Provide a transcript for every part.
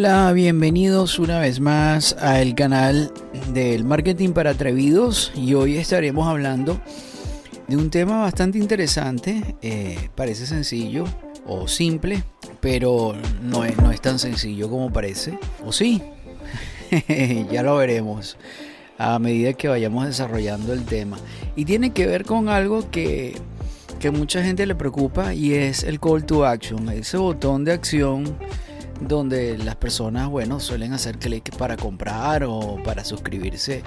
Hola, bienvenidos una vez más al canal del Marketing para Atrevidos y hoy estaremos hablando de un tema bastante interesante, eh, parece sencillo o simple, pero no es, no es tan sencillo como parece, o sí, ya lo veremos a medida que vayamos desarrollando el tema. Y tiene que ver con algo que, que mucha gente le preocupa y es el call to action, ese botón de acción donde las personas, bueno, suelen hacer clic para comprar o para suscribirse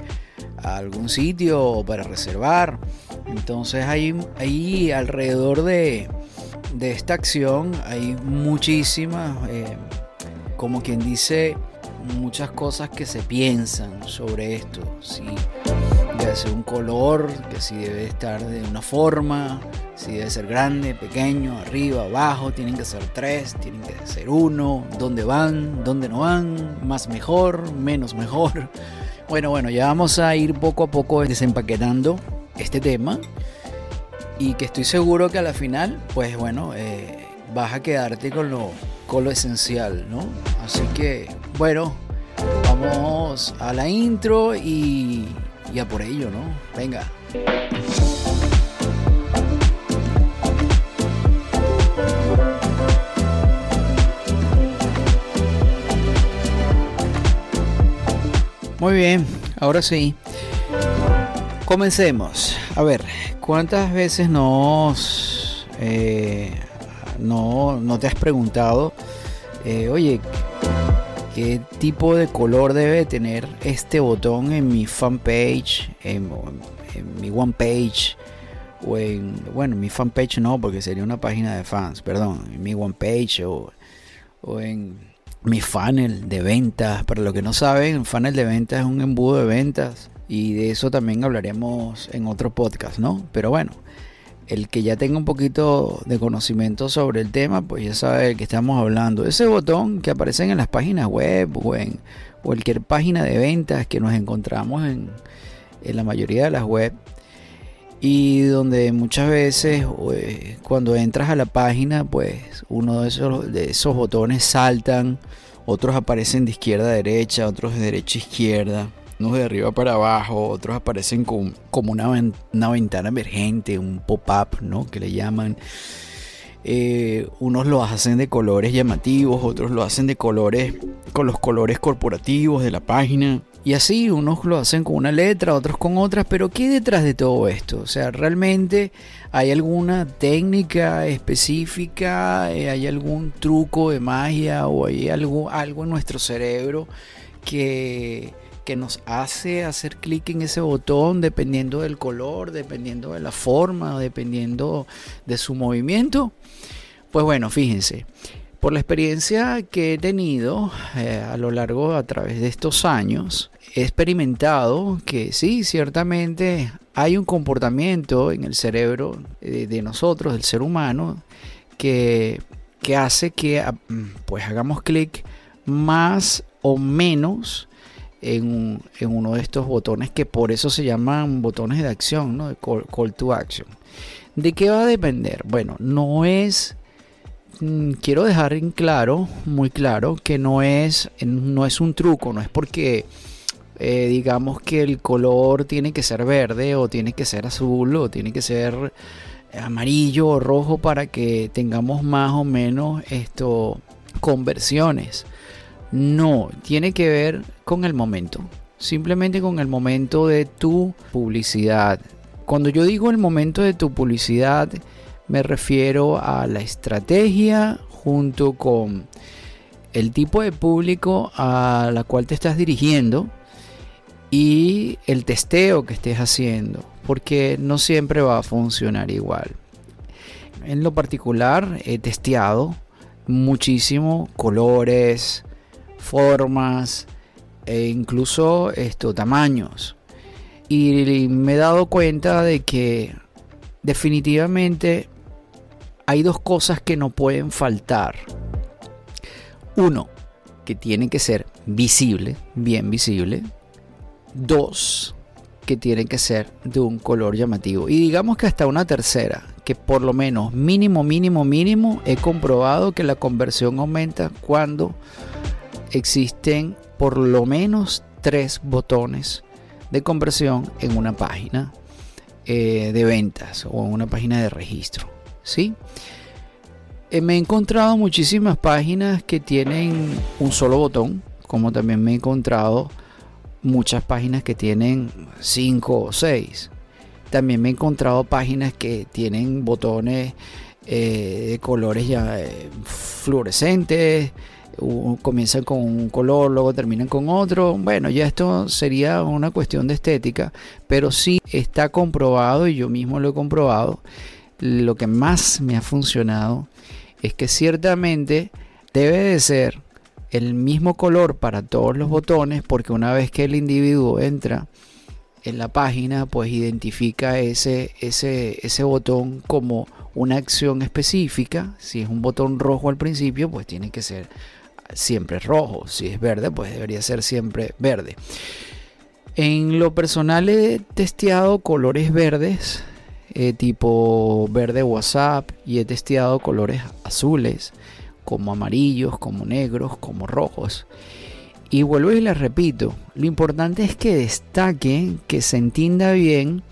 a algún sitio o para reservar. Entonces hay, ahí alrededor de, de, esta acción hay muchísimas, eh, como quien dice, muchas cosas que se piensan sobre esto. Si debe ser un color, que si debe estar de una forma, si debe ser grande, pequeño, arriba, abajo, tienen que ser tres, tienen que ser uno, dónde van, dónde no van, más mejor, menos mejor. Bueno, bueno, ya vamos a ir poco a poco desempaquetando este tema y que estoy seguro que a la final, pues bueno, eh, vas a quedarte con lo, con lo esencial, ¿no? Así que, bueno, vamos a la intro y, y a por ello, ¿no? Venga. Muy bien, ahora sí. Comencemos. A ver, ¿cuántas veces nos, eh, no, no, te has preguntado, eh, oye, qué tipo de color debe tener este botón en mi fanpage, en, en mi one page? o en, bueno, mi fanpage no, porque sería una página de fans, perdón, en mi one page o, en mi funnel de ventas. Para los que no saben, un funnel de ventas es un embudo de ventas y de eso también hablaremos en otro podcast, ¿no? Pero bueno, el que ya tenga un poquito de conocimiento sobre el tema, pues ya sabe de qué estamos hablando. Ese botón que aparece en las páginas web o en cualquier página de ventas que nos encontramos en, la mayoría de las web y donde muchas veces eh, cuando entras a la página pues uno de esos botones saltan, otros aparecen de izquierda a derecha, otros de derecha a izquierda, unos de arriba para abajo, otros aparecen con, como una, una ventana emergente, un pop-up, ¿no? Que le llaman. Eh, unos lo hacen de colores llamativos, otros lo hacen de colores con los colores corporativos de la página. Y así, unos lo hacen con una letra, otros con otras, pero ¿qué hay detrás de todo esto? O sea, ¿realmente hay alguna técnica específica? Eh, ¿Hay algún truco de magia o hay algo, algo en nuestro cerebro que, que nos hace hacer clic en ese botón dependiendo del color, dependiendo de la forma, dependiendo de su movimiento? Pues bueno, fíjense por la experiencia que he tenido eh, a lo largo, a través de estos años, he experimentado que sí, ciertamente hay un comportamiento en el cerebro de, nosotros, del ser humano, que, que hace que ah, pues hagamos clic más o menos en, uno de estos botones que por eso se llaman botones de acción, ¿no? call to action. ¿De qué va a depender? Bueno, no es Mm, quiero dejar en claro, muy claro, que no es, no es un truco, no es porque eh, digamos que el color tiene que ser verde o tiene que ser azul o tiene que ser amarillo o rojo para que tengamos más o menos esto conversiones. No, tiene que ver con el momento. Simplemente con el momento de tu publicidad. Cuando yo digo el momento de tu publicidad, me refiero a la estrategia junto con el tipo de público a la cual te estás dirigiendo y el testeo que estés haciendo, porque no siempre va a funcionar igual. En lo particular he testeado muchísimo colores, formas e incluso estos tamaños. Y me he dado cuenta de que definitivamente hay dos cosas que no pueden faltar. Uno, que tiene que ser visible, bien visible. Dos, que tiene que ser de un color llamativo. Y digamos que hasta una tercera, que por lo menos mínimo, mínimo, mínimo, he comprobado que la conversión aumenta cuando existen por lo menos tres botones de conversión en una página eh, de ventas o en una página de registro. ¿sí? Eh, me he encontrado muchísimas páginas que tienen un solo botón, como también me he encontrado muchas páginas que tienen cinco o seis. También me he encontrado páginas que tienen botones eh, de colores ya fluorescentes, comienzan con un color, luego terminan con otro. Bueno, ya esto sería una cuestión de estética, pero sí está comprobado y yo mismo lo he comprobado. Lo que más me ha funcionado es que ciertamente debe de ser el mismo color para todos los botones porque una vez que el individuo entra en la página pues identifica ese, ese, ese botón como una acción específica si es un botón rojo al principio pues tiene que ser siempre rojo. Si es verde, pues debería ser siempre verde. En lo personal he testeado colores verdes, eh, tipo verde WhatsApp, y he testeado colores azules, como amarillos, como negros, como rojos. Y vuelvo y les repito, lo importante es que destaque, que se entienda bien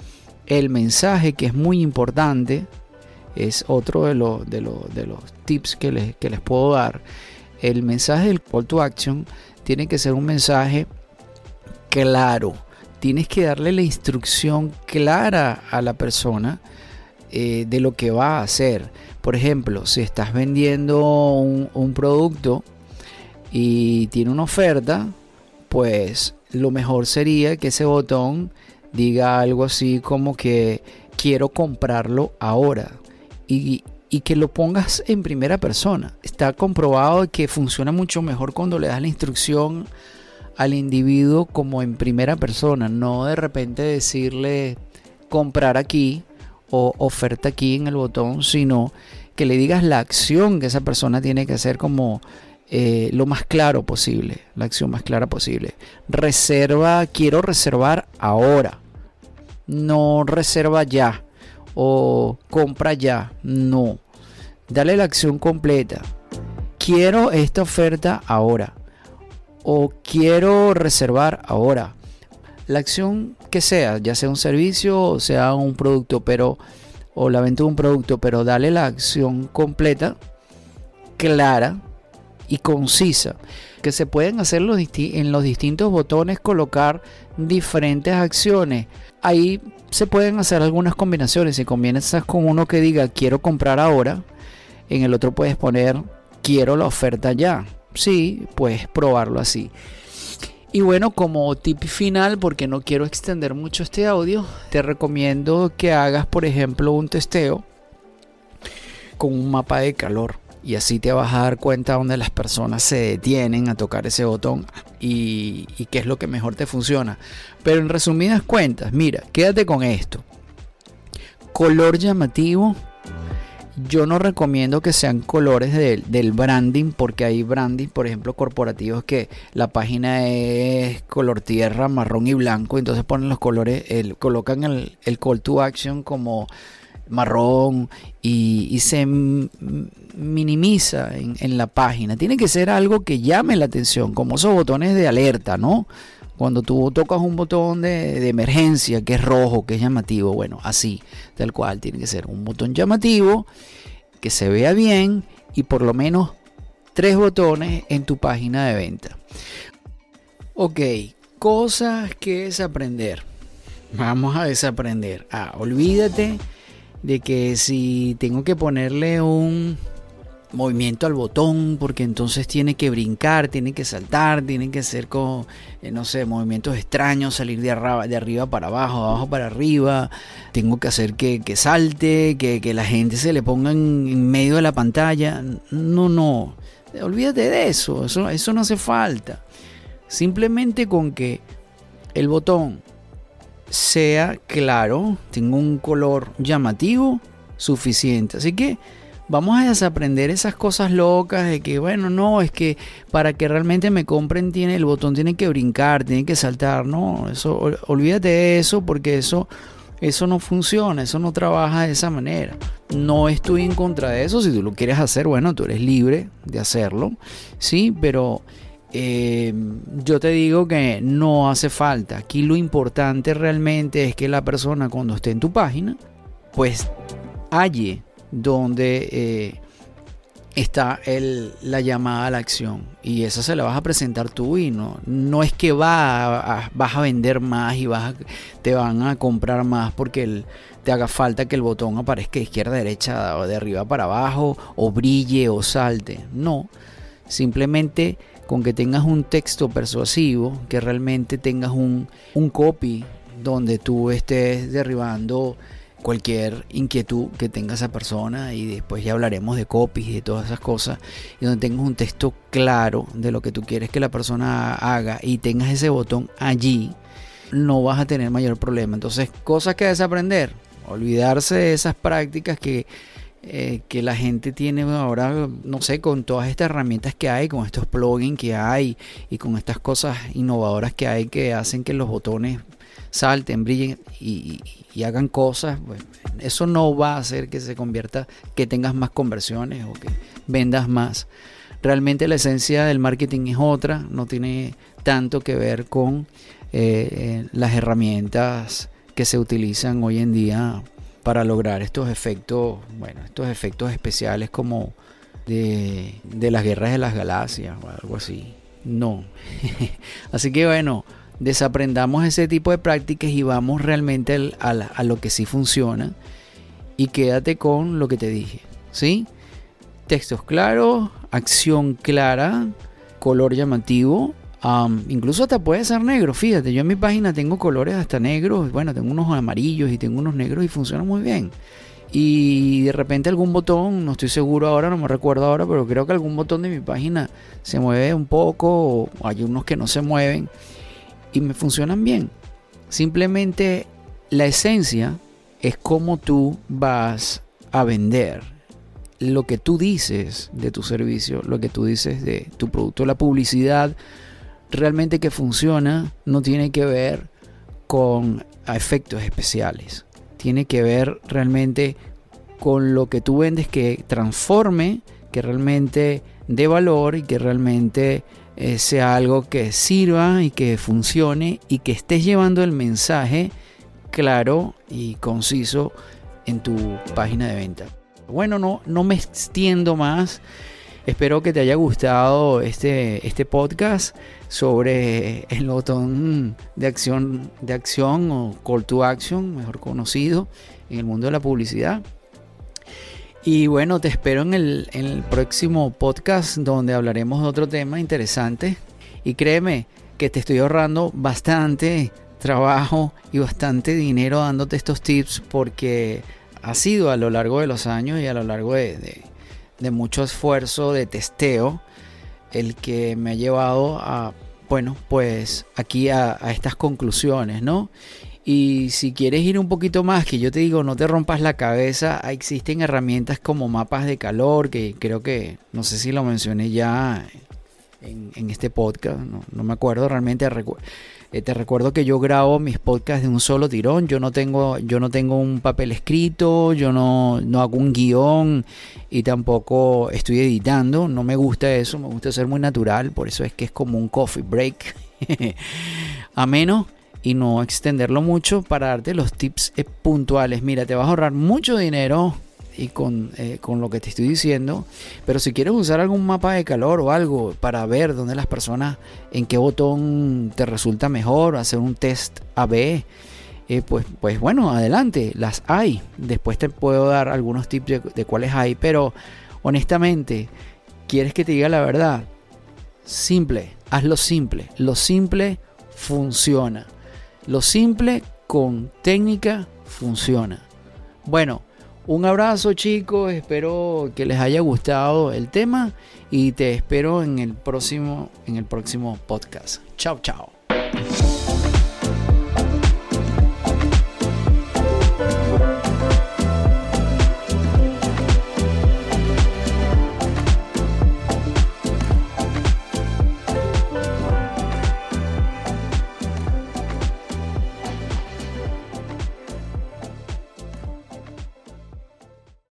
el mensaje, que es muy importante. Es otro de, de, de los tips que les, que les puedo dar el mensaje del call to action tiene que ser un mensaje claro. Tienes que darle la instrucción clara a la persona eh, de lo que va a hacer. Por ejemplo, si estás vendiendo un, producto y tiene una oferta, pues lo mejor sería que ese botón diga algo así como que quiero comprarlo ahora. Y que lo pongas en primera persona. Está comprobado que funciona mucho mejor cuando le das la instrucción al individuo como en primera persona, no de repente decirle comprar aquí o oferta aquí en el botón, sino que le digas la acción que esa persona tiene que hacer como eh, lo más claro posible, la acción más clara posible. Reserva, quiero reservar ahora, no reserva ya o compra ya. No. Dale la acción completa. Quiero esta oferta ahora. O quiero reservar ahora. La acción que sea, ya sea un servicio o sea un producto, pero o la venta de un producto, pero dale la acción completa, clara y concisa. Que se pueden hacer en los distintos botones, colocar diferentes acciones. Ahí se pueden hacer algunas combinaciones. Si comienzas con uno que diga quiero comprar ahora, en el otro puedes poner quiero la oferta ya. Sí, puedes probarlo así. Y bueno, como tip final, porque no quiero extender mucho este audio, te recomiendo que hagas, por ejemplo, un testeo con un mapa de calor. Y así te vas a dar cuenta donde las personas se detienen a tocar ese botón y, y qué es lo que mejor te funciona. Pero en resumidas cuentas, mira, quédate con esto. Color llamativo. Yo no recomiendo que sean colores del branding porque hay branding, por ejemplo, corporativos que la página es color tierra, marrón y blanco. Entonces ponen los colores, el, colocan el, el call to action como marrón y, se minimiza en, en, la página. Tiene que ser algo que llame la atención, como esos botones de alerta, ¿no? Cuando tú tocas un botón de, emergencia que es rojo, que es llamativo, bueno, así, tal cual, tiene que ser un botón llamativo, que se vea bien y por lo menos tres botones en tu página de venta. Ok, cosas que desaprender. Vamos a desaprender. Ah, olvídate de que si tengo que ponerle un movimiento al botón, porque entonces tiene que brincar, tiene que saltar, tiene que hacer con, eh, no sé, movimientos extraños, salir de arriba, de arriba para abajo, abajo para arriba, tengo que hacer que, salte, que, la gente se le ponga en, medio de la pantalla. No, no, olvídate de eso, eso, eso no hace falta. Simplemente con que el botón sea claro, tenga un color llamativo, suficiente. Así que vamos a desaprender esas cosas locas de que, bueno, no, es que para que realmente me compren tiene el botón tiene que brincar, tiene que saltar, no, eso olvídate de eso porque eso eso no funciona, eso no trabaja de esa manera. No estoy en contra de eso, si tú lo quieres hacer, bueno, tú eres libre de hacerlo, sí, pero eh, yo te digo que no hace falta. Aquí lo importante realmente es que la persona cuando esté en tu página, pues halle donde eh, está el, la llamada a la acción. Y esa se la vas a presentar tú y no, no es que va vas a vender más y vas te van a comprar más porque te haga falta que el botón aparezca de izquierda a derecha o de arriba para abajo o brille o salte. No, simplemente con que tengas un texto persuasivo, que realmente tengas un, un copy donde tú estés derribando cualquier inquietud que tenga esa persona y después ya hablaremos de copies y de todas esas cosas y donde tengas un texto claro de lo que tú quieres que la persona haga y tengas ese botón allí no vas a tener mayor problema. Entonces cosas que desaprender olvidarse de esas prácticas que eh, que la gente tiene ahora, no sé, con todas estas herramientas que hay, con estos plugins que hay y con estas cosas innovadoras que hay que hacen que los botones salten, brillen y, hagan cosas, eso no va a hacer que se convierta, que tengas más conversiones o que vendas más. Realmente la esencia del marketing es otra, no tiene tanto que ver con eh, eh, las herramientas que se utilizan hoy en día para lograr estos efectos, bueno, estos efectos especiales como de, las guerras de las galaxias o algo así. No. así que bueno, desaprendamos ese tipo de prácticas y vamos realmente a, a, lo que sí funciona. Y quédate con lo que te dije. ¿Sí? Textos claros, acción clara, color llamativo incluso hasta puede ser negro, fíjate, yo en mi página tengo colores hasta negros, bueno, tengo unos amarillos y tengo unos negros y funciona muy bien. Y de repente algún botón, no estoy seguro ahora, no me recuerdo ahora, pero creo que algún botón de mi página se mueve un poco, o hay unos que no se mueven y me funcionan bien. Simplemente la esencia es cómo tú vas a vender lo que tú dices de tu servicio, lo que tú dices de tu producto, la publicidad realmente que funciona no tiene que ver con efectos especiales. Tiene que ver realmente con lo que tú vendes que transforme, que realmente dé valor y que realmente eh, sea algo que sirva y que funcione y que estés llevando el mensaje claro y conciso en tu página de venta. Bueno, no, no me extiendo más. Espero que te haya gustado este, este podcast sobre el botón de acción, de acción o call to action, mejor conocido en el mundo de la publicidad. Y bueno, te espero en el, el próximo podcast donde hablaremos de otro tema interesante. Y créeme que te estoy ahorrando bastante trabajo y bastante dinero dándote estos tips porque ha sido a lo largo de los años y a lo largo de mucho esfuerzo de testeo el que me ha llevado a, bueno, pues aquí a, estas conclusiones, ¿no? Y si quieres ir un poquito más, que yo te digo, no te rompas la cabeza, existen herramientas como mapas de calor, que creo que, no sé si lo mencioné ya en, este podcast, no, no me acuerdo realmente, eh, te recuerdo que yo grabo mis podcasts de un solo tirón. Yo no tengo, yo no tengo un papel escrito, yo no, no hago un guion y tampoco estoy editando. No me gusta eso, me gusta ser muy natural. Por eso es que es como un coffee break. a menos y no extenderlo mucho para darte los tips eh, puntuales. Mira, te vas a ahorrar mucho dinero y con, eh, con, lo que te estoy diciendo. Pero si quieres usar algún mapa de calor o algo para ver dónde las personas, en qué botón te resulta mejor, hacer un test AB, eh, pues, pues bueno, adelante, las hay. Después te puedo dar algunos tips de, de cuáles hay, pero honestamente, ¿quieres que te diga la verdad? Simple, hazlo simple. Lo simple funciona. Lo simple con técnica funciona. Bueno, un abrazo chicos, espero que les haya gustado el tema y te espero en el próximo, en el próximo podcast. Chao, chao.